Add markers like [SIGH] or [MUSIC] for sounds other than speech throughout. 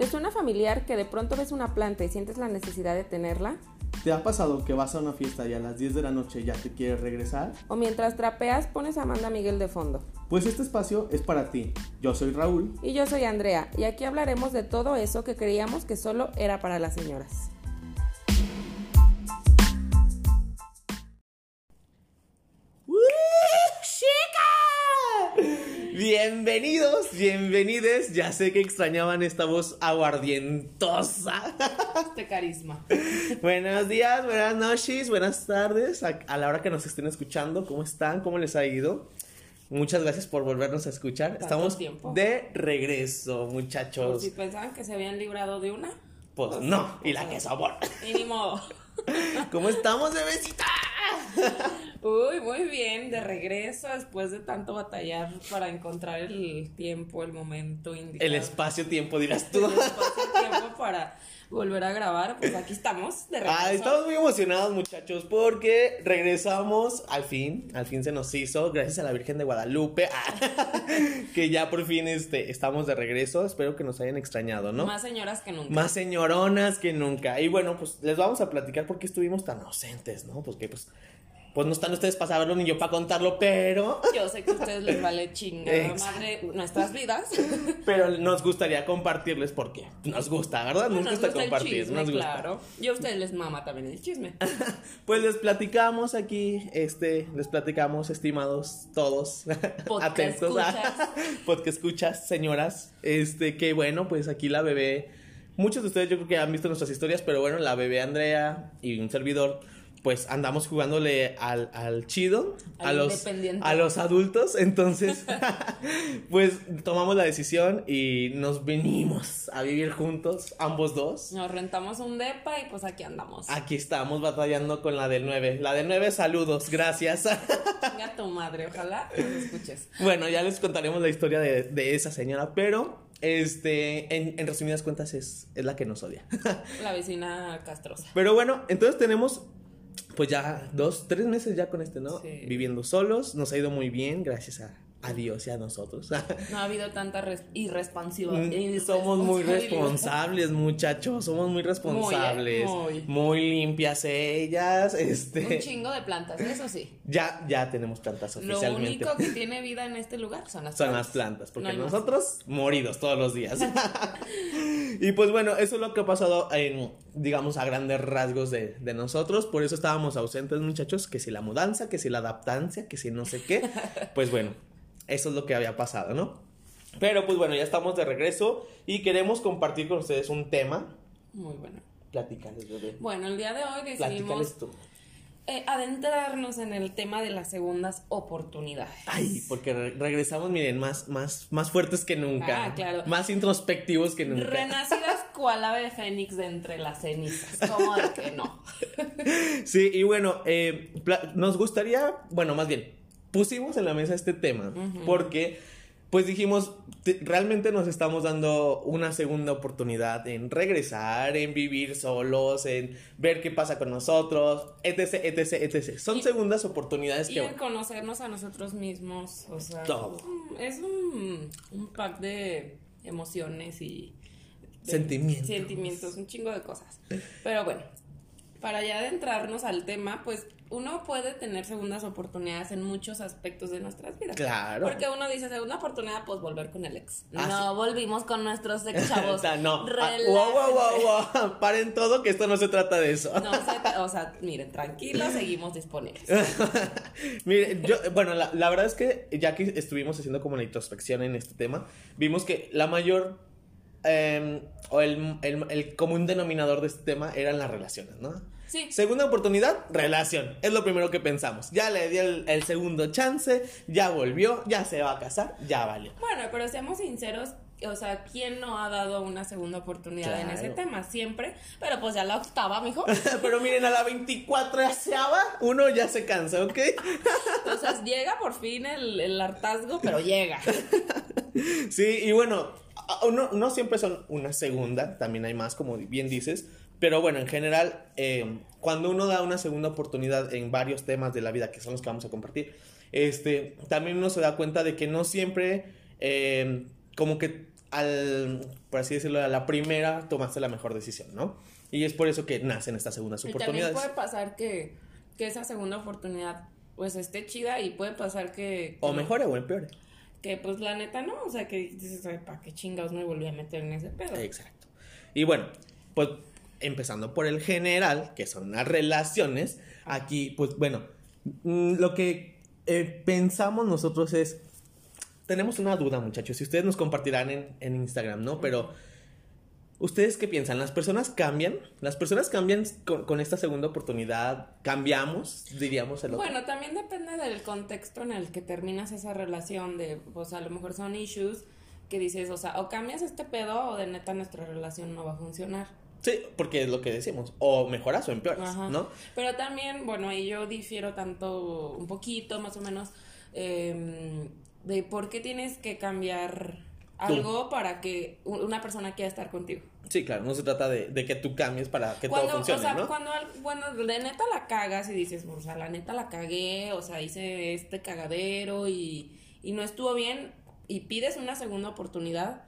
¿Te suena familiar que de pronto ves una planta y sientes la necesidad de tenerla? ¿Te ha pasado que vas a una fiesta y a las 10 de la noche ya te quieres regresar? ¿O mientras trapeas pones a Amanda Miguel de fondo? Pues este espacio es para ti. Yo soy Raúl. Y yo soy Andrea, y aquí hablaremos de todo eso que creíamos que solo era para las señoras. Bienvenidos, bienvenides. Ya sé que extrañaban esta voz aguardientosa. [LAUGHS] Este carisma. Buenos días, buenas noches, buenas tardes. A, a la hora que nos estén escuchando, ¿cómo están? ¿Cómo les ha ido? Muchas gracias por volvernos a escuchar. Estamos tiempo. de regreso, muchachos. si pensaban que se habían librado de una, Pues no, y la que sabor. y ni modo. [LAUGHS] ¿Cómo estamos, bebecita? [LAUGHS] Uy, muy bien, de regreso después de tanto batallar para encontrar el tiempo, el momento indicado. El espacio-tiempo, dirás tú. El para volver a grabar, pues aquí estamos, de regreso. Ah, estamos muy emocionados, muchachos, porque regresamos al fin, al fin se nos hizo, gracias a la Virgen de Guadalupe, ah, [LAUGHS] que ya por fin este, estamos de regreso. Espero que nos hayan extrañado, ¿no? Más señoras que nunca. Más señoronas que nunca. Y bueno, pues les vamos a platicar por qué estuvimos tan ausentes, ¿no? Porque pues, pues no están ustedes para saberlo ni yo para contarlo, pero, [LAUGHS] Yo sé que a ustedes les vale chingada madre nuestras vidas. [LAUGHS] pero nos gustaría compartirles porque nos gusta, ¿verdad? Nos, Nos gusta compartir, chisme, nos gusta. claro. Y a ustedes les mama también el chisme. [LAUGHS] Pues les platicamos aquí, este, les platicamos, estimados todos, Podcast atentos a escuchas. podcast escuchas, señoras, este, que bueno, pues aquí la bebé, muchos de ustedes yo creo que han visto nuestras historias, pero bueno, la bebé Andrea y un servidor, pues andamos jugándole al, al chido, a Al los, independiente. a los adultos, entonces, [LAUGHS] pues tomamos la decisión y nos venimos a vivir juntos, ambos dos. Nos rentamos un depa y pues aquí andamos. Aquí estamos batallando con la del 9. La del 9, saludos, gracias. [LAUGHS] Venga tu madre, ojalá nos escuches. bueno, ya les contaremos la historia de, de esa señora, pero este, en, en resumidas cuentas es, es la que nos odia. La vecina castrosa. pero bueno, entonces tenemos pues ya dos, tres meses ya con este, ¿no? Sí. Viviendo solos, nos ha ido muy bien, gracias a, a Dios y a nosotros. No ha habido tanta res- irresponsiva. Mm, Somos muy responsables, muchachos. Somos muy responsables. Muy, Muy, limpias ellas. Este. Un chingo de plantas, eso sí. Ya, ya tenemos plantas Lo oficialmente. único que tiene vida en este lugar son las Son plantas. las plantas, porque No nosotros moridos todos los días. [LAUGHS] y pues bueno, eso es lo que ha pasado en, digamos, a grandes rasgos de, de nosotros. Por eso estábamos ausentes, muchachos, que si la mudanza, que si la adaptancia, que si no sé qué. [LAUGHS] Pues bueno, eso es lo que había pasado, ¿no? Pero pues bueno, ya estamos de regreso y queremos compartir con ustedes un tema. Muy bueno. Platícales, bebé. Bueno, el día de hoy decidimos Platícales tú. eh, adentrarnos en el tema de las segundas oportunidades. Ay, porque re- regresamos, miren, más, más, más fuertes que nunca. Ah, claro. Más introspectivos que nunca. Renacidas [LAUGHS] cual ave fénix de entre las cenizas. ¿Cómo de que no? [LAUGHS] Sí, y bueno, eh, nos gustaría, bueno, más bien, pusimos en la mesa este tema porque, pues dijimos, te- realmente nos estamos dando una segunda oportunidad en regresar, en vivir solos, en ver qué pasa con nosotros, etc, etc, etc. Son Y- segundas oportunidades Y que... en conocernos a nosotros mismos, o sea, Todo. es un, un pack de emociones y de Sentimientos. sentimientos, un chingo de cosas. Pero bueno, para ya adentrarnos al tema, pues uno puede tener segundas oportunidades en muchos aspectos de nuestras vidas. Claro. Porque uno dice segunda oportunidad, pues volver con el ex. Ah, no, volvimos con nuestros [LAUGHS] ex chavos. O sea, no. Ah, wow, wow, wow, wow. Paren todo, que esto no se trata de eso. No se- o sea, miren, tranquilos, seguimos disponibles. [LAUGHS] Mire, yo, bueno, la, la verdad es que ya que estuvimos haciendo como la introspección en este tema, vimos que la mayor eh, o el, el- el común denominador de este tema eran las relaciones, ¿no? Sí. Segunda oportunidad, relación. Es lo primero que pensamos. Ya le di el, el segundo chance, ya volvió, ya se va a casar, ya valió. Bueno, pero seamos sinceros, o sea, ¿quién no ha dado una segunda oportunidad en ese tema? Siempre, pero pues ya la octava, mijo. [LAUGHS] Pero miren, a la 24 uno ya se cansa, ¿ok? [LAUGHS] Entonces llega por fin el, el hartazgo, pero llega. [LAUGHS] Sí, y bueno, no, no siempre son una segunda, también hay más, como bien dices, pero bueno, en general, eh, cuando uno da una segunda oportunidad en varios temas de la vida, que son los que vamos a compartir, este, también uno se da cuenta de que no siempre, eh, como que al, por así decirlo, a la primera tomaste la mejor decisión, ¿no? Y es por eso que nacen estas segundas Y oportunidades. también puede pasar que, que esa segunda oportunidad pues esté chida y puede pasar que... O mejore o empeore. Que pues la neta no, o sea que dices, "Ay, ¿para qué chingados me volví a meter en ese pedo? Exacto. Y bueno, pues empezando por el general, que son las relaciones, aquí, pues bueno, mm, lo que eh, pensamos nosotros es, tenemos una duda muchachos, si ustedes nos compartirán en, en Instagram, ¿no? Pero, ¿ustedes qué piensan? ¿Las personas cambian? ¿Las personas cambian con, con esta segunda oportunidad? ¿Cambiamos? Diríamos el otro. Bueno, también depende del contexto en el que terminas esa relación de, pues a lo mejor son issues que dices, o sea, o cambias este pedo o de neta nuestra relación no va a funcionar. Sí, porque es lo que decimos, o mejoras o empeoras, Ajá. ¿no? Pero también, bueno, ahí yo difiero tanto, un poquito más o menos, eh, de por qué tienes que cambiar algo para que una persona quiera estar contigo. Sí, claro, no se trata de, de que tú cambies para que Cuando, todo funcione, o sea, ¿no? cuando, bueno, de neta la cagas y dices, o sea, la neta la cagué, o sea, hice este cagadero y, y no estuvo bien y pides una segunda oportunidad,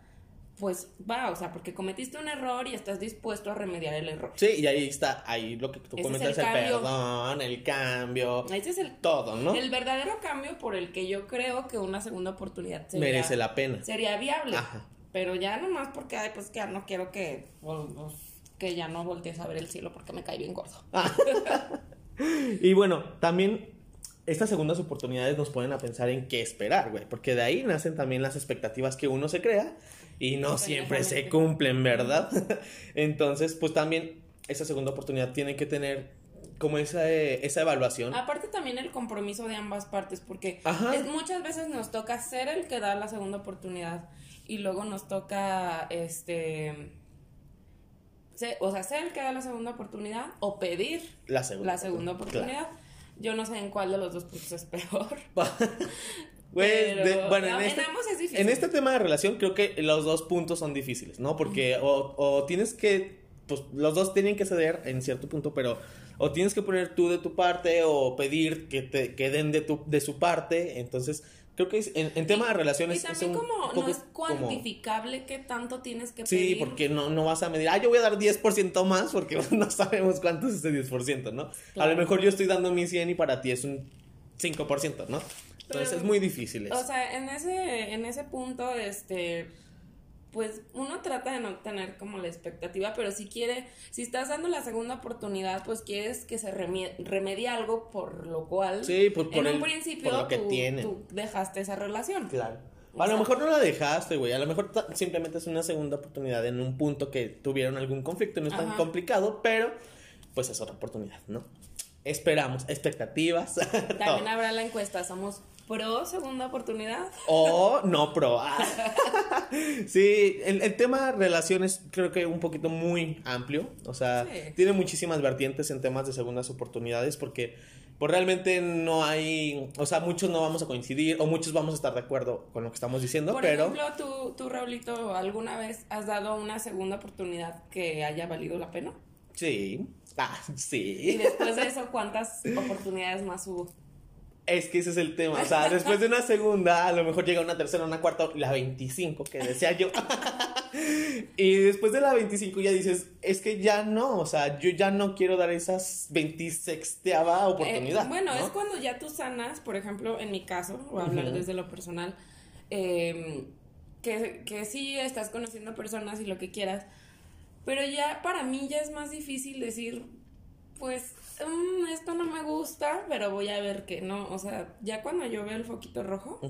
pues va, o sea, porque cometiste un error y estás dispuesto a remediar el error. Sí, y ahí está, ahí lo que tú Ese es comentas, el perdón, el cambio, Ese es el, todo, ¿no? el verdadero cambio por el que yo creo que una segunda oportunidad sería, Merece la pena. sería viable. Ajá. Pero ya nomás porque, ay, pues que ya no quiero que, que ya no voltees a ver el cielo porque me cae bien gordo. [LAUGHS] Y bueno, también estas segundas oportunidades nos ponen a pensar en qué esperar, güey, porque de ahí nacen también las expectativas que uno se crea y no siempre se cumplen, ¿verdad? [LAUGHS] Entonces, pues también esa segunda oportunidad tiene que tener como esa, eh, esa evaluación. Aparte también el compromiso de ambas partes, porque es- muchas veces nos toca ser el que da la segunda oportunidad y luego nos toca, este, se- o sea, ser el que da la segunda oportunidad o pedir La segunda. la segunda oportunidad. Yo no sé en cuál de los dos puntos es peor. [LAUGHS] Güey, de- bueno, no, en este, ambos es difícil. en este tema de relación creo que los dos puntos son difíciles, ¿no? Porque o, o tienes que, pues los dos tienen que ceder en cierto punto, pero o tienes que poner tú de tu parte o pedir que te que den de, tu, de su parte. Entonces, creo que es- en, en tema de relaciones Y es también un como poco no es como- cuantificable qué tanto tienes que Sí, pedir. porque no, no vas a medir, ah, yo voy a dar 10% más porque [LAUGHS] no sabemos cuánto es ese 10%, ¿no? A lo mejor yo estoy dando mi 100 y para ti es un 5%, ¿no? Entonces Pero- es muy difícil eso. O sea, en ese, en ese punto, este, pues uno trata de no tener como la expectativa, pero si quiere, si estás dando la segunda oportunidad, pues quieres que se remie- remedie algo por lo cual Sí, pues, por en el- un principio por lo que tú, tú dejaste esa relación. Claro. O A lo mejor no la dejaste, güey. A lo mejor simplemente es una segunda oportunidad en un punto que tuvieron algún conflicto. No es tan complicado, pero pues es otra oportunidad, ¿no? Esperamos, expectativas. [LAUGHS] También habrá la encuesta, ¿somos pro segunda oportunidad? O no probar. [LAUGHS] sí, el, el tema relaciones creo que un poquito muy amplio. O sea, Sí. tiene muchísimas vertientes en temas de segundas oportunidades porque pues realmente no hay, o sea, muchos no vamos a coincidir o muchos vamos a estar de acuerdo con lo que estamos diciendo, Por pero... ejemplo, tú, tú, Raulito, ¿alguna vez has dado una segunda oportunidad que haya valido la pena? Sí. Ah, Y sí. después de eso, ¿cuántas oportunidades más hubo? Es que ese es el tema. O sea, después de una segunda, a lo mejor llega una tercera, una cuarta, la 25 que decía yo. [LAUGHS] y después de la 25 ya dices, es que ya no, o sea, yo ya no quiero dar esas 26 oportunidad. Eh, bueno, ¿no? es cuando ya tú sanas, por ejemplo, en mi caso, voy a hablar desde lo personal, eh, que, que sí estás conociendo personas y lo que quieras, pero ya para mí ya es más difícil decir, pues, "Mm, esto no me gusta, pero voy a ver que no, o sea, ya cuando yo veo el foquito rojo,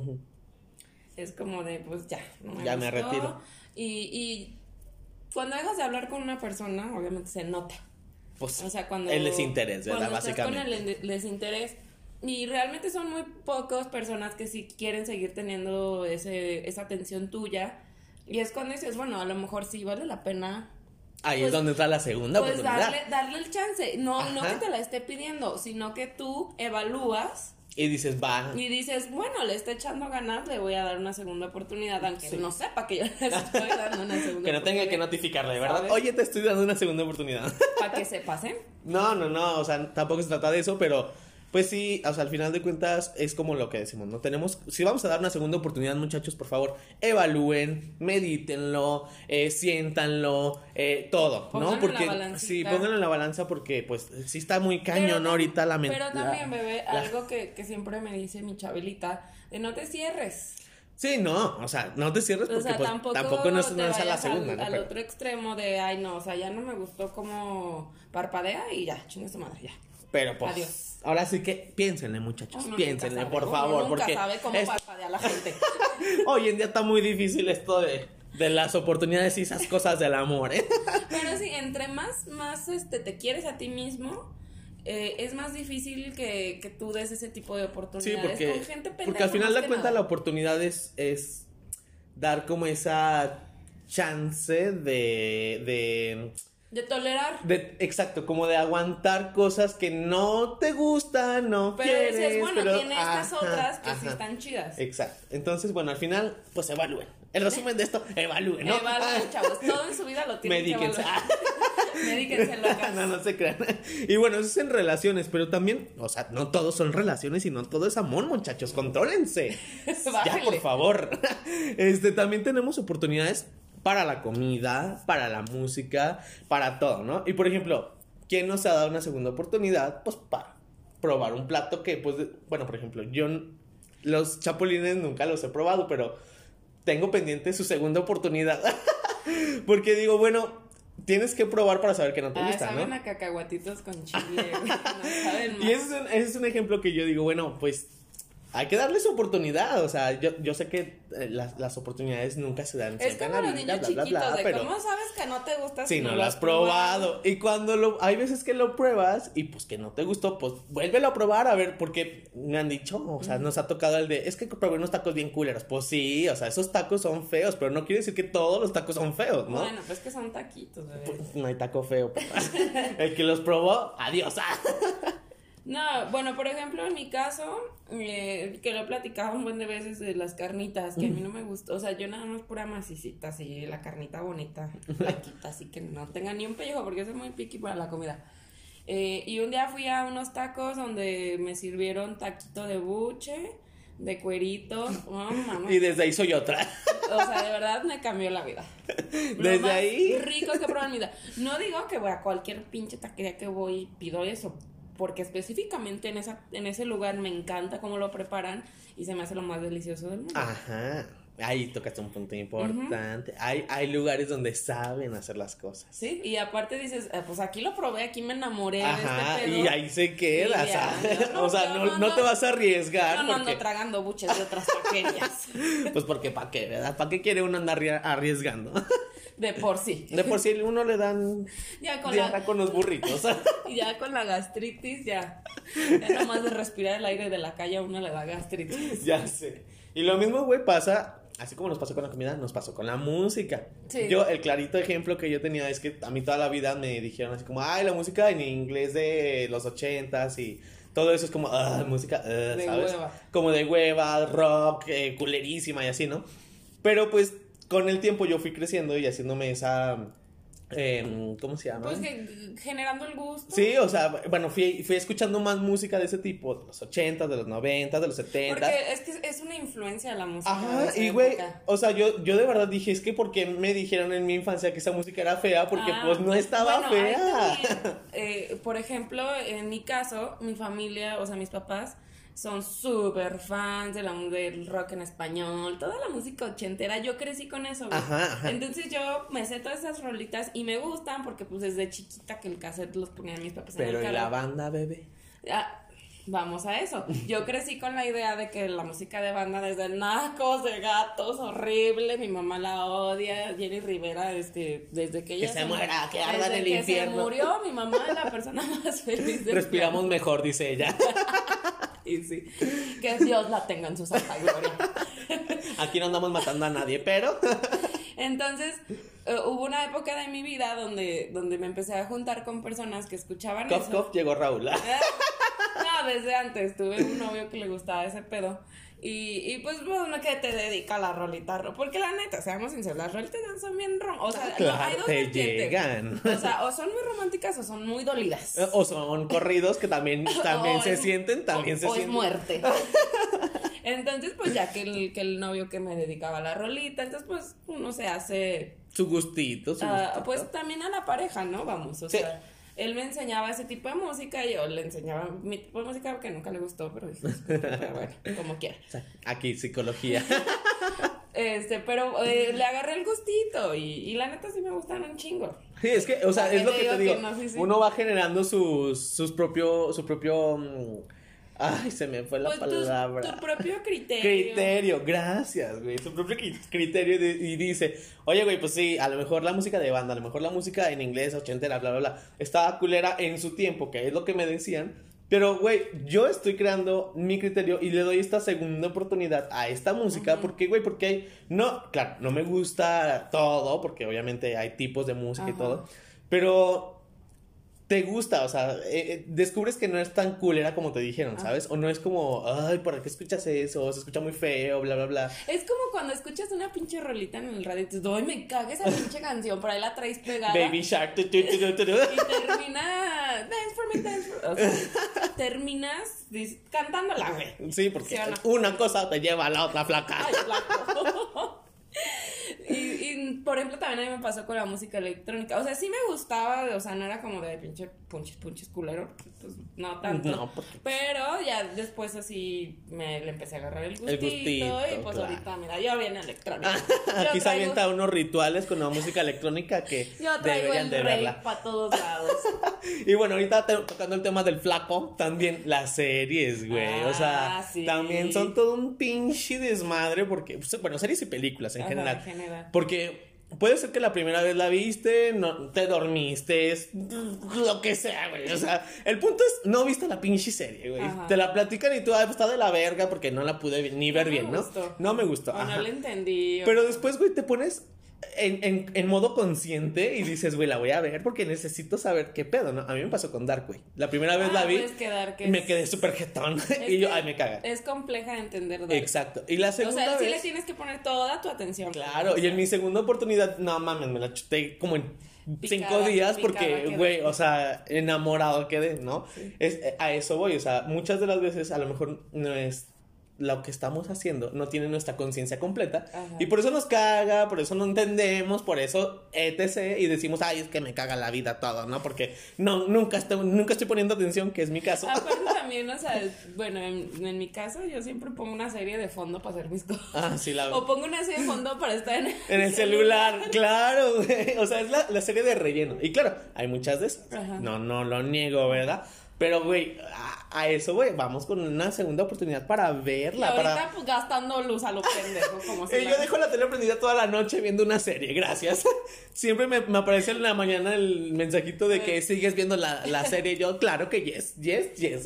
es como de, pues ya, no me Ya me retiro. Y, y cuando dejas de hablar con una persona, obviamente se nota. Pues O sea, cuando. el desinterés, ¿verdad? cuando estás Básicamente. con el desinterés. Y realmente son muy pocas personas que sí quieren seguir teniendo ese, esa atención tuya. Y es cuando dices, bueno, a lo mejor sí vale la pena. Ahí pues- es donde está la segunda Pues oportunidad. darle, darle el chance. No, no que te la esté pidiendo, sino que tú evalúas Y dices, va. y dices, bueno, le está echando ganas, le voy a dar una segunda oportunidad, aunque Sí. no sepa que yo le estoy dando una segunda [LAUGHS] Que no tenga que oportunidad. notificarle, ¿verdad? ¿Sabes? Oye, te estoy dando una segunda oportunidad. Para que se pasen. [LAUGHS] No, no, no, o sea, tampoco se trata de eso, pero pues sí, o sea, al final de cuentas es como lo que decimos, ¿no? Tenemos, si vamos a dar una segunda oportunidad, muchachos, por favor, evalúen, medítenlo, eh, siéntanlo, eh, todo, ¿no? Pónganlo la Porque balancita. sí, pónganlo en la balanza porque pues sí está muy cañón ahorita la mente. Pero también, bebé, la- algo que, que siempre me dice mi chabelita, de no te cierres. Sí, no, o sea, no te cierres O porque sea, pues, tampoco, tampoco, no es, te no es a la segunda, al, ¿no? al Pero- otro extremo de, ay, no, o sea, ya no me gustó como parpadea y ya, chinga su madre, ya. Pero pues, Adiós. ahora sí que piénsenle, muchachos, Uno piénsenle, por favor, uno nunca porque sabe cómo es- parpadea la gente. [LAUGHS] hoy en día está muy difícil esto de, de las oportunidades y esas cosas del amor, ¿eh? [LAUGHS] Pero sí, entre más, más este, te quieres a ti mismo, eh, es más difícil que, que tú des ese tipo de Sí, oportunidades porque, con gente pendeja. porque al final de cuentas la oportunidad es, es dar como esa chance de, de, De tolerar. de, exacto, como de aguantar cosas que no te gustan, no Pero quieres, dices, bueno, pero- tiene estas otras que sí ajá. están chidas. Exacto. Entonces, bueno, al final, pues evalúen. El resumen de esto, evalúen, ¿no? Evalúen, chavos. Todo en su vida lo tienen Medíquense. que evaluar. [LAUGHS] Medíquense, locas. [LAUGHS] no, no se crean. Y bueno, eso es en relaciones, pero también, o sea, no todos son relaciones y no todo es amor, muchachos, contrólense. [LAUGHS] ya, por favor. Este, también tenemos oportunidades para la comida, para la música, para todo, ¿no? Y por ejemplo, ¿quién nos ha dado una segunda oportunidad? Pues para probar un plato que, pues, bueno, por ejemplo, yo los chapulines nunca los he probado, pero tengo pendiente su segunda oportunidad. [LAUGHS] Porque digo, bueno, tienes que probar para saber que no te Ah, gusta, saben ¿no? a cacahuatitos con chile. [LAUGHS] No saben más. Y ese es, un, ese es un ejemplo que yo digo, bueno, pues hay que darles oportunidad. O sea, yo, yo sé que eh, las, las oportunidades nunca se dan Es como los niños bla, chiquitos, bla, de pero cómo sabes que no te gusta si no lo has probado. Y cuando lo, hay veces que lo pruebas y pues que no te gustó, pues vuélvelo a probar a ver, porque me han dicho, o sea, nos ha tocado el de, es que probé unos tacos bien culeros. Pues sí, o sea, esos tacos son feos, pero no quiere decir que todos los tacos son feos, ¿no? Bueno, pues que son taquitos, bebé. Pues, no hay taco feo, papá. [LAUGHS] El que los probó, adiós. [LAUGHS] No, bueno, por ejemplo, en mi caso, eh, que lo he platicado un buen de veces de las carnitas, que a mí no me gustó. O sea, yo nada más pura macicita, así, la carnita bonita, [LAUGHS] blanquita, así que no tenga ni un pellejo, porque soy muy piqui para la comida. Eh, y un día fui a unos tacos donde me sirvieron taquito de buche, de cuerito. Oh, mamá. Y desde ahí soy otra. O sea, de verdad me cambió la vida. [LAUGHS] Lo Desde más ahí. rico que en mi vida. No digo que voy a cualquier pinche taquería que voy pido eso. Porque específicamente en, esa, en ese lugar me encanta cómo lo preparan y se me hace lo más delicioso del mundo. Ajá. Ahí tocaste un punto importante. hay, hay lugares donde saben hacer las cosas. Sí, y aparte dices, eh, pues aquí lo probé, aquí me enamoré Ajá, de este pedo. y ahí se queda, no, [LAUGHS] o sea, no, no no ando- te vas a arriesgar no ando porque tragando buches de otras taquerías. [LAUGHS] pues porque para qué, ¿verdad? ¿Para qué quiere uno andar arri- arriesgando? [LAUGHS] De por sí. De por sí uno le dan [LAUGHS] Ya con la, con los burritos. [LAUGHS] ya con la gastritis, ya. Ya nomás de respirar el aire de la calle a uno le da gastritis. ya sé. Y lo mismo, güey, pasa, así como nos pasó con la comida, nos pasó con la música. Sí. Yo, el clarito ejemplo que yo tenía es que a mí toda la vida me dijeron así como, ay, la música en inglés de los ochentas y todo eso es como, ah, música, ah", De ¿sabes? hueva. Como de hueva, rock, eh, culerísima y así, ¿no? Pero pues con el tiempo yo fui creciendo y haciéndome esa, em, ¿cómo se llama? Pues que generando el gusto. Sí, o sea, bueno, fui, fui escuchando más música de ese tipo, de los 80, de los 90, de los 70. Porque es que es una influencia la música. de Ajá, y güey, o sea, yo, yo de verdad dije, es que porque me dijeron en mi infancia que esa música era fea, porque Ah, pues no estaba bueno, fea. también, eh, por ejemplo, en mi caso, mi familia, o sea, mis papás son súper fans de la, del rock en español, toda la música ochentera, yo crecí con eso. güey. Ajá, ajá. Entonces yo me sé todas esas rolitas y me gustan porque pues desde chiquita que el cassette los ponían mis papás en Pero el ¿y carro. la banda, bebé? Ah, vamos a eso. Yo crecí con la idea de que la música de banda desde Nacos de Gatos, horrible, mi mamá la odia, Jenny Rivera, este, desde que ella se muera, que arda en el que infierno. se murió, mi mamá es la persona [LAUGHS] más feliz del Respiramos mejor, dice ella. [LAUGHS] planeta. Y sí, que Dios la tenga en su santa gloria. [LAUGHS] Aquí no andamos matando a nadie, pero... [LAUGHS] Entonces, eh, hubo una época de mi vida donde, donde me empecé a juntar con personas que escuchaban Cof, eso. cof, llegó Raúl. No, No, desde antes tuve un novio que le gustaba ese pedo. Y, y pues, bueno, que te dedica a la rolita. ro- Porque la neta, seamos sinceros, las rolitas son bien rom O sea, no, hay dos te vertientes. llegan. O sea, o son muy románticas o son muy dolidas. O son corridos que también, [LAUGHS] también O se es- sienten, también o- se o sienten. es muerte. [LAUGHS] Entonces, pues ya que el, que el novio que me dedicaba a la rolita, entonces pues uno se hace, Su gustito, su ah, gustito. pues también a la pareja, ¿no? Vamos, o Sí. sea, él me enseñaba ese tipo de música y yo le enseñaba mi tipo de música que nunca le gustó, pero dije, pero bueno, [LAUGHS] como quiera. Aquí, psicología. [LAUGHS] Este, pero eh, le agarré el gustito y, y la neta sí me gustan un chingo. Sí, es que, o sea, ¿Para es lo que te digo digo. que no? Sí, sí. Uno va generando sus, sus propio, su propio, mm, ay, se me fue la Pues tu, palabra. tu propio criterio. Criterio, gracias, güey. Su propio cri- criterio de- y dice, oye, güey, pues sí, a lo mejor la música de banda, a lo mejor la música en inglés, ochentera, bla, bla, bla, estaba culera en su tiempo, que es lo que me decían. Pero, güey, yo estoy creando mi criterio y le doy esta segunda oportunidad a esta música. porque, güey? Porque hay, no, claro, no me gusta todo, porque obviamente hay tipos de música y Ajá. todo. Pero te gusta, o sea, eh, eh, descubres que no es tan culera como te dijeron, Ah. ¿sabes? O no es como, ay, ¿para qué escuchas eso? Se escucha muy feo, bla, bla, bla. Es como cuando escuchas una pinche rolita en el radio y dices, ay, me caga esa pinche canción, por ahí la traes pegada. Baby Shark. tu, tu, tu, tu, tu, tu. Y termina, dance for me, dance for O sea, [LAUGHS] terminas cantándola, güey. Sí, porque ¿Sí o no? una cosa te lleva a la otra flaca. Ay, flaco. Por ejemplo, también a mí me pasó con la música electrónica. O sea, sí me gustaba, o sea, no era como de pinche punches, punches culero. Pues no tanto. No, porque- Pero ya después así me le empecé a agarrar el gustito. gustito, y pues claro. ahorita, mira, yo bien electrónica. [LAUGHS] Aquí se traigo- avienta unos rituales con la música electrónica que Yo traigo deberían el de rey verla. para todos lados. [LAUGHS] Y bueno, ahorita te- tocando el tema del flaco, también las series, güey. o sea, Ah, sí. también son todo un pinche desmadre porque, pues, bueno, series y películas en Ajá, general. en general. Porque puede ser que la primera vez la viste, no, te dormiste, es lo que sea, güey. O sea, el punto es, no viste la pinche serie, güey. Ajá. Te la platican y tú, ah, pues, está de la verga porque no la pude ni ver No me bien, ¿no? gustó. No me gustó. No le entendí. Pero después, güey, te pones en, en, en modo consciente y dices, güey, la voy a ver porque necesito saber qué pedo, ¿no? A mí me pasó con Dark, güey. La primera vez Ah, la vi quedar que me quedé súper jetón. [LAUGHS] Y yo, ay, me caga. Es compleja de entender. Dark. Exacto. Y la O segunda sea, sí vez... le tienes que poner toda tu atención. Claro, y en mi segunda oportunidad, no mames, me la chuté como en cinco días porque, güey, o sea, enamorado quedé, ¿no? Es, a eso voy, o sea, muchas de las veces a lo mejor no es lo que estamos haciendo, no tiene nuestra conciencia completa Ajá. y por eso nos caga, por eso no entendemos, por eso etc. y decimos, ay, es que me caga la vida todo, ¿no? Porque no, nunca estoy, nunca estoy poniendo atención, que es mi caso. Aparte [LAUGHS] también, o sea, bueno, en, en mi caso yo siempre pongo una serie de fondo para hacer mis cosas. Ah, sí, la O pongo una serie de fondo para estar en [LAUGHS] el, En el celular, claro, güey. O sea, es la, la serie de relleno. Y claro, hay muchas de esas. Ajá. No, no lo niego, ¿verdad? Pero, güey, a, a eso, güey, vamos con una segunda oportunidad para Y verla. ahorita Para... pues gastando luz a lo pendejo, como si [LAUGHS] yo dejo la tele prendida toda la noche viendo una serie, gracias. [LAUGHS] Siempre me, me aparece en la mañana el mensajito de que sigues viendo la, la [LAUGHS] serie. Yo, claro que yes, yes, yes.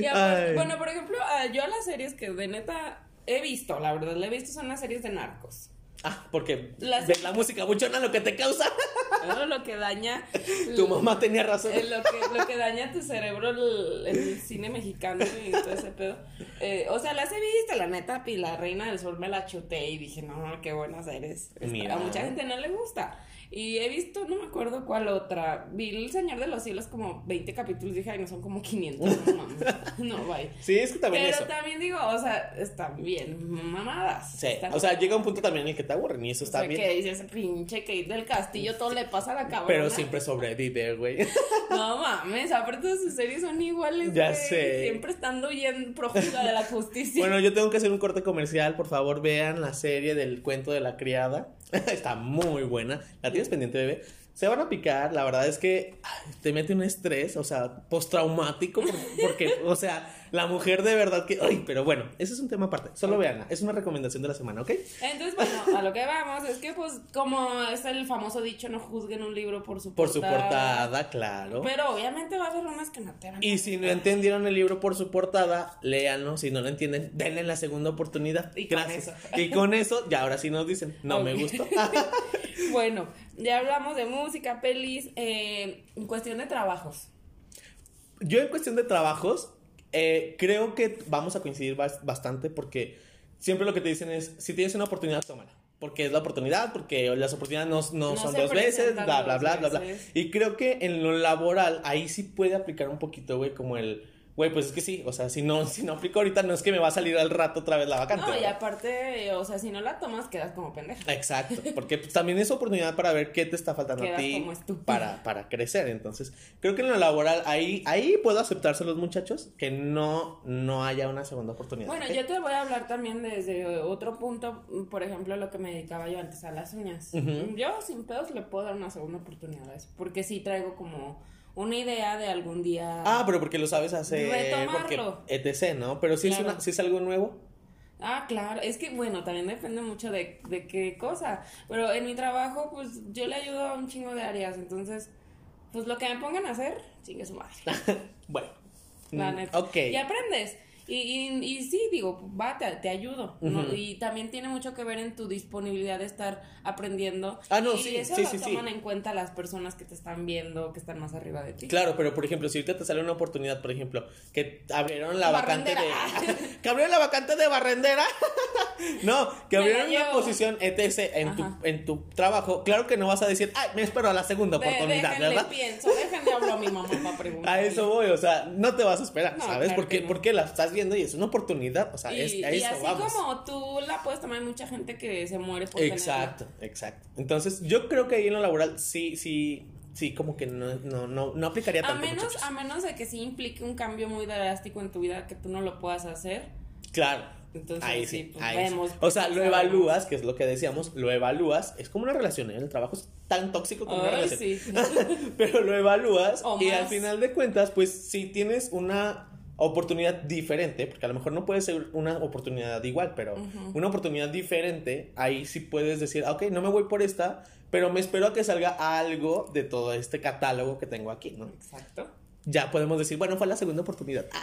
Y aparte, bueno, por ejemplo, ah, yo las series que de neta he visto, la verdad, la he visto son las series de narcos. Ah, porque Las- de la música buchona lo que te causa. [LAUGHS] Todo lo que daña. [LAUGHS] Tu mamá tenía razón. Eh, lo, que, lo que daña tu cerebro el, el cine mexicano y todo ese pedo. Eh, o sea, las he visto, la neta, y la Reina del Sol me la chuté y dije, no, qué buenas eres. Mira. A mucha gente no le gusta. Y he visto, no me acuerdo cuál otra. Vi El Señor de los Cielos como 20 capítulos. Dije, ay, no son como 500. No, [LAUGHS] mames. no, bye. Sí, es que también Pero eso. también digo, o sea, están bien mamadas. Sí, Están- o sea, llega un punto también en el que te aburren y eso o está sea, bien. que dices, pinche Kate del Castillo, todo le pasa a la cabrona. Pero siempre sobrevive, güey. No mames, aparte sus series son iguales. Ya sé. Siempre estando huyendo prófuga de la justicia. Bueno, yo tengo que hacer un corte comercial. Por favor, vean la serie del cuento de la criada. [LAUGHS] Está muy buena. ¿La tienes pendiente, bebé? Se van a picar, la verdad es que ay, te mete un estrés, o sea, postraumático, por- porque, [LAUGHS] o sea, la mujer de verdad que, ay, pero bueno, ese es un tema aparte, solo veanla, es una recomendación de la semana, ¿ok? Entonces, bueno, a lo que vamos es que, pues, como es el famoso dicho, no juzguen un libro por su Por portada. su portada, claro. Pero obviamente va a haber unas que no te van a Y si no entendieron el libro por su portada, léanlo. Si no lo entienden, denle la segunda oportunidad. Y con Gracias. eso. Y con eso, ya ahora sí nos dicen, no me Ok. gustó. [LAUGHS] Bueno, ya hablamos de música, pelis, eh, en cuestión de trabajos. yo en cuestión de trabajos, eh, creo que vamos a coincidir bastante porque siempre lo que te dicen es, si tienes una oportunidad, tómala. Porque es la oportunidad, porque las oportunidades no, no, son dos veces, bla, bla, bla, bla, bla. Y creo que en lo laboral, ahí sí puede aplicar un poquito, güey, como el Güey, pues es que sí, o sea, si no, [LAUGHS] si no aplico ahorita, no es que me va a salir al rato otra vez la vacante. No, y aparte, o sea, si no la tomas, quedas como pendeja. Exacto, [LAUGHS] porque pues, también es oportunidad para ver qué te está faltando a ti para, para crecer. Entonces, creo que en lo laboral, ahí, ahí puedo aceptarse los muchachos que no, no haya una segunda oportunidad. Bueno, yo te voy a hablar también desde otro punto, por ejemplo, lo que me dedicaba yo antes a las uñas. Yo sin pedos le puedo dar una segunda oportunidad a eso, porque sí traigo como una idea de algún día. Ah, pero porque lo sabes hacer. Retomarlo. Porque etc, ¿no? Pero si, es una, si es algo nuevo. Ah, claro, es que bueno, también depende mucho de, de qué cosa. Pero en mi trabajo, pues yo le ayudo a un chingo de áreas. Entonces, pues lo que me pongan a hacer, chingue su madre. [LAUGHS] bueno. La mm, neta. Ok. Y aprendes. Y, y, sí, digo, va, te, ayudo. Y también tiene mucho que ver en tu disponibilidad de estar aprendiendo. Ah, no, y sí, eso sí, lo toman en cuenta las personas que te están viendo, que están más arriba de ti. Claro, pero por ejemplo, si ahorita te sale una oportunidad, por ejemplo, que abrieron la vacante de. [LAUGHS] que abrieron la vacante de barrendera. [LAUGHS] no, que abrieron una posición ETC en tu, en tu trabajo. Claro que no vas a decir, ay, me espero a la segunda oportunidad, déjenle ¿verdad? pienso, déjenle hablo a mi mamá para preguntar. [LAUGHS] A eso voy, o sea, no te vas a esperar, ¿sabes? porque, porque la estás viendo y es una oportunidad, o sea, es, y así como tú la puedes tomar, hay mucha gente que se muere por Exacto, exacto. Entonces, yo creo que ahí en lo laboral sí, sí, sí, como que no, no, no, no aplicaría tanto. A menos, a menos de que sí implique un cambio muy drástico en tu vida que tú no lo puedas hacer. Claro. Entonces, ahí sí, pues, vemos. O sea, lo evalúas, que es lo que decíamos, lo evalúas, es como una relación, ¿eh? el trabajo es tan tóxico como una relación. Sí. [LAUGHS] Pero lo evalúas y al final de cuentas, pues si tienes una oportunidad diferente, porque a lo mejor no puede ser una oportunidad igual, pero una oportunidad diferente, ahí sí puedes decir, ok, no me voy por esta, pero me espero a que salga algo de todo este catálogo que tengo aquí, ¿no? Exacto. Ya podemos decir, bueno, fue la segunda oportunidad. [LAUGHS]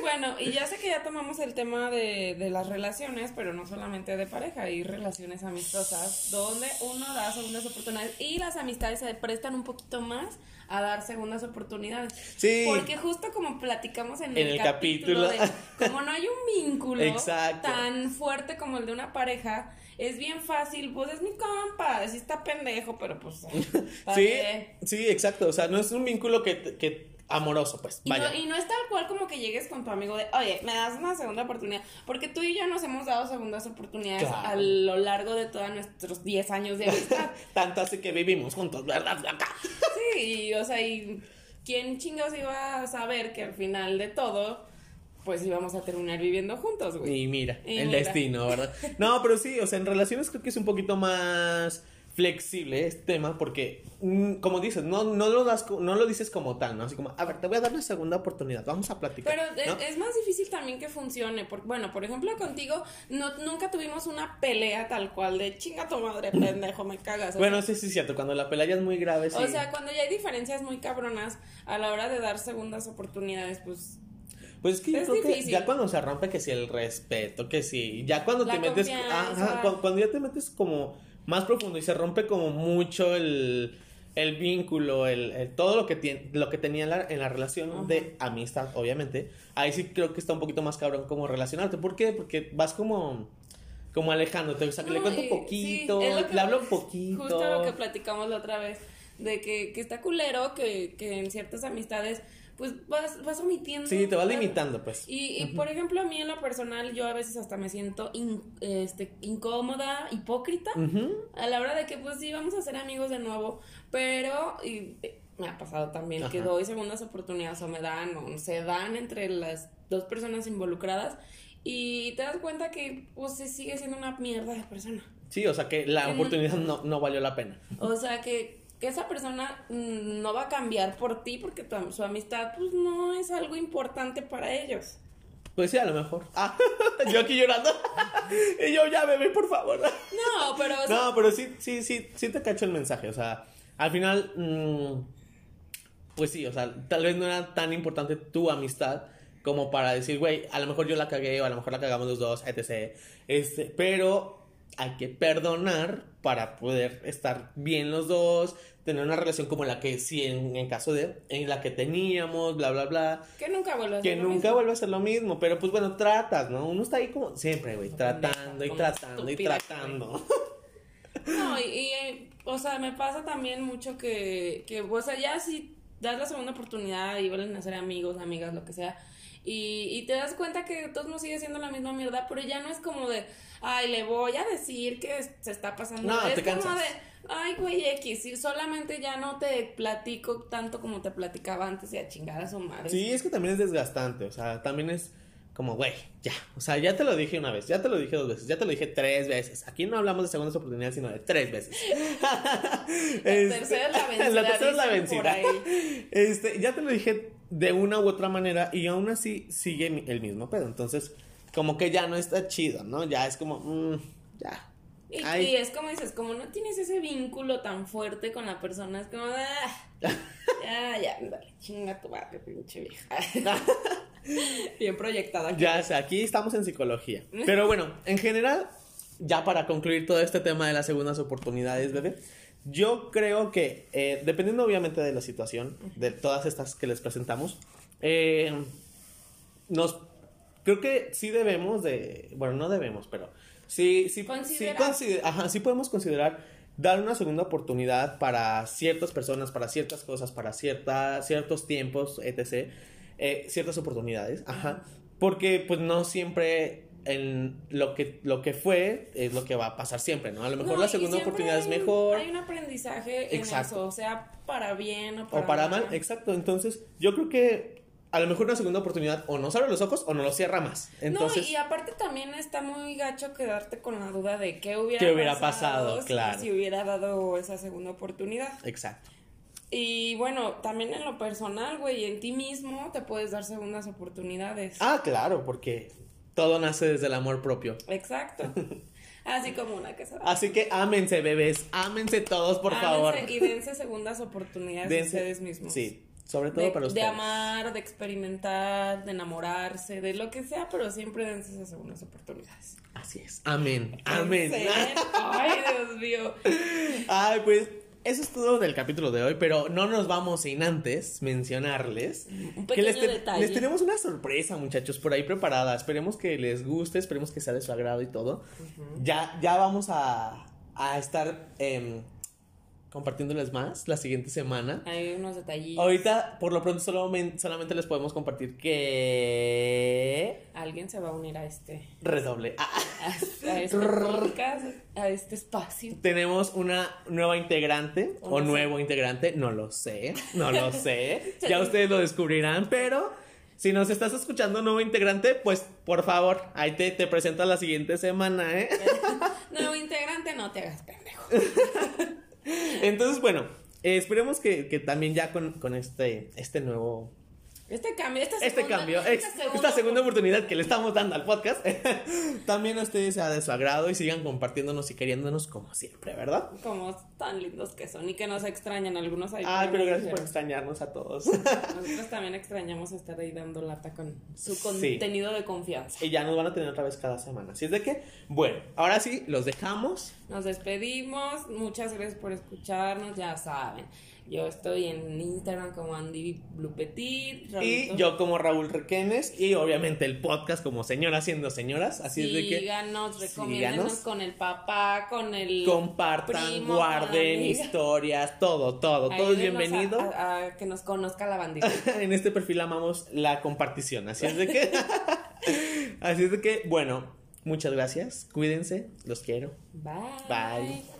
Bueno, y ya sé que ya tomamos el tema de, de las relaciones, pero no solamente de pareja, hay relaciones amistosas, donde uno da segundas oportunidades y las amistades se prestan un poquito más a dar segundas oportunidades. Sí. Porque justo como platicamos en, el, capítulo, de, como no hay un vínculo [LAUGHS] tan fuerte como el de una pareja, es bien fácil, pues es mi compa, sí está pendejo, pero pues... [LAUGHS] sí, sí, exacto, o sea, no es un vínculo que, que amoroso, pues. Vaya. Y, no, es tal cual como que llegues con tu amigo de, oye, me das una segunda oportunidad. Porque tú y yo nos hemos dado segundas oportunidades a lo largo de todos nuestros 10 años de amistad. [LAUGHS] Tanto así que vivimos juntos, ¿verdad, sí, o sea, y quién chingados iba a saber que al final de todo pues íbamos a terminar viviendo juntos, güey. Y mira, el destino, ¿verdad? No, pero sí, o sea, en relaciones creo que es un poquito más flexible este tema porque, mm, como dices, no, no, lo das, no lo dices como tal, ¿no? Así como, a ver, te voy a dar una segunda oportunidad, vamos a platicar. Pero es, más difícil también que funcione, porque, bueno, por ejemplo, contigo no, nunca tuvimos una pelea tal cual de chinga tu madre, pendejo, me cagas. bueno, sí, sí, es cierto, cuando la pelea ya es muy grave, sí. O sea, cuando ya hay diferencias muy cabronas a la hora de dar segundas oportunidades, pues pues es que yo creo que ya cuando se rompe que si el respeto, que si, ya cuando te metes, ajá, cuando, ya te metes como más profundo y se rompe como mucho el, el vínculo, el, todo lo que, tiene, lo que tenía en la, en la relación de amistad, obviamente. Ahí sí creo que está un poquito más cabrón como relacionarte. ¿Por qué? Porque vas como como alejándote, o sea, que le cuento un poquito, le hablo un poquito. Justo lo que platicamos la otra vez, de que, que está culero, que, que en ciertas amistades pues vas, vas omitiendo. Sí, te vas limitando, pues. Y, y por ejemplo, a mí en lo personal, yo a veces hasta me siento este, incómoda, hipócrita, a la hora de que, pues sí, vamos a ser amigos de nuevo, pero y, eh, me ha pasado también que doy segundas oportunidades o me dan o se dan entre las dos personas involucradas y te das cuenta que, pues, se sigue siendo una mierda de persona. Sí, o sea, que la oportunidad no, no valió la pena. O sea, que esa persona mm, no va a cambiar por ti porque su amistad pues no es algo importante para ellos. Pues sí, a lo mejor. Ah, [LAUGHS] yo aquí llorando. [LAUGHS] y yo ya bebé, por favor. [LAUGHS] No, pero. no, pero sí, sí, sí, sí te cacho el mensaje. O sea, al final. Mm, pues sí, o sea, tal vez no era tan importante tu amistad como para decir, güey, a lo mejor yo la cagué o a lo mejor la cagamos los dos, etc. Este, pero hay que perdonar para poder estar bien los dos, tener una relación como la que sí, en, en caso de, en la que teníamos, bla, bla, bla. Que nunca vuelva a Que ser lo nunca mismo. vuelve a ser lo mismo, pero pues bueno, tratas, ¿no? Uno está ahí como siempre, güey, tratando y tratando y tratando. No, y, y, eh, o sea, me pasa también mucho que, que, o sea, ya si das la segunda oportunidad y vuelven a ser amigos, amigas, lo que sea, y, y te das cuenta que todos no sigue siendo la misma mierda, pero ya no es como de, ay, le voy a decir que se está pasando. No, es te como cansas. de, ay, güey, X, y solamente ya no te platico tanto como te platicaba antes y a chingar a su madre. Sí, es que también es desgastante, o sea, también es como, güey, ya, o sea, ya te lo dije una vez, ya te lo dije dos veces, ya te lo dije tres veces. Aquí no hablamos de segundas oportunidades, sino de tres veces. [LAUGHS] [LAUGHS] La tercera es la vencida. La tercera es la vencida. Este, ya te lo dije de una u otra manera y aún así sigue el mismo pedo. Entonces, como que ya no está chido, ¿no? Ya es como, mm, ya. Y, es como dices, como no tienes ese vínculo tan fuerte con la persona, es como, ah, [LAUGHS] ya, ya, dale, chinga tu madre, pinche vieja. [LAUGHS] Bien proyectada. aquí. Ya, o sea, aquí estamos en psicología. Pero bueno, en general, ya para concluir todo este tema de las segundas oportunidades, bebé, yo creo que, eh, dependiendo obviamente de la situación, de todas estas que les presentamos, eh, nos, creo que sí debemos de, bueno, no debemos, pero sí, sí, sí, consider- ajá, sí podemos considerar dar una segunda oportunidad para ciertas personas, para ciertas cosas, para cierta, ciertos tiempos, etc. eh, ciertas oportunidades, ajá. Porque pues no siempre en lo que, lo que fue es lo que va a pasar siempre, ¿no? A lo mejor No, la segunda oportunidad es hay mejor. Hay un aprendizaje en eso, o sea, para bien o para, O para mal, exacto. Entonces, yo creo que a lo mejor una segunda oportunidad o nos abre los ojos o nos los cierra más. Entonces, no, y aparte también está muy gacho quedarte con la duda de qué hubiera, ¿Qué hubiera pasado? si- Claro. si hubiera dado esa segunda oportunidad. exacto. Y bueno, también en lo personal, güey, en ti mismo te puedes dar segundas oportunidades. Ah, claro, porque todo nace desde el amor propio. Exacto. Así como una que se. Así que ámense, bebés, ámense todos, por Ámense favor. Y dense segundas oportunidades a Dense- ustedes mismos. Sí, sobre todo De, para de ustedes. amar, de experimentar, de enamorarse, de lo que sea, pero siempre dense esas segundas oportunidades. Así es. Amén. Amén. [LAUGHS] Ay, Dios mío. Ay, pues eso es todo del capítulo de hoy, pero no nos vamos sin antes mencionarles Un que les, te- detalle. les tenemos una sorpresa, muchachos, por ahí preparada. Esperemos que les guste, esperemos que sea de su agrado y todo. Ya, ya vamos a, a estar em, compartiéndoles más la siguiente semana. Hay unos detallitos. Ahorita, por lo pronto, solamente, solamente les podemos compartir que... Alguien se va a unir a este, Redoble. Ah. a, a [LAUGHS] este podcast, a este espacio. Tenemos una nueva integrante o nuevo integrante, no lo sé, no lo [LAUGHS] sé. ya ustedes lo descubrirán, pero si nos estás escuchando nuevo integrante, pues por favor, ahí te, te presento la siguiente semana, ¿eh? [LAUGHS] Nuevo integrante, no te hagas pendejo. Entonces, bueno, eh, esperemos que, que también ya con, con este, este nuevo Este cambio, esta este segunda- cambio, esta segunda oportunidad que le estamos dando al podcast, [LAUGHS] también a ustedes sea de su agrado y sigan compartiéndonos y queriéndonos como siempre, ¿verdad? Como tan lindos que son y que nos extrañan algunos ahí. Ay, pero gracias por extrañarnos a todos. Nosotros también extrañamos estar ahí dando lata con su Sí. contenido de confianza. Y ya nos van a tener otra vez cada semana. Así es de que, bueno, ahora sí, los dejamos. Nos despedimos. Muchas gracias por escucharnos. Ya saben, yo estoy en Instagram como Andy Blue Petit. Y yo como Raúl Requenes. Y obviamente el podcast como Señora Siendo Señoras. Así es de que Síganos, recomiéndenos síganos. con el papá, con el. compartan, primo, guarden historias, todo, todo. Todo es bienvenido. A, a- a que nos conozca la bandita. [LAUGHS] en este perfil amamos la compartición. Así es de que. [LAUGHS] así es de que, bueno, muchas gracias. Cuídense. Los quiero. Bye. Bye.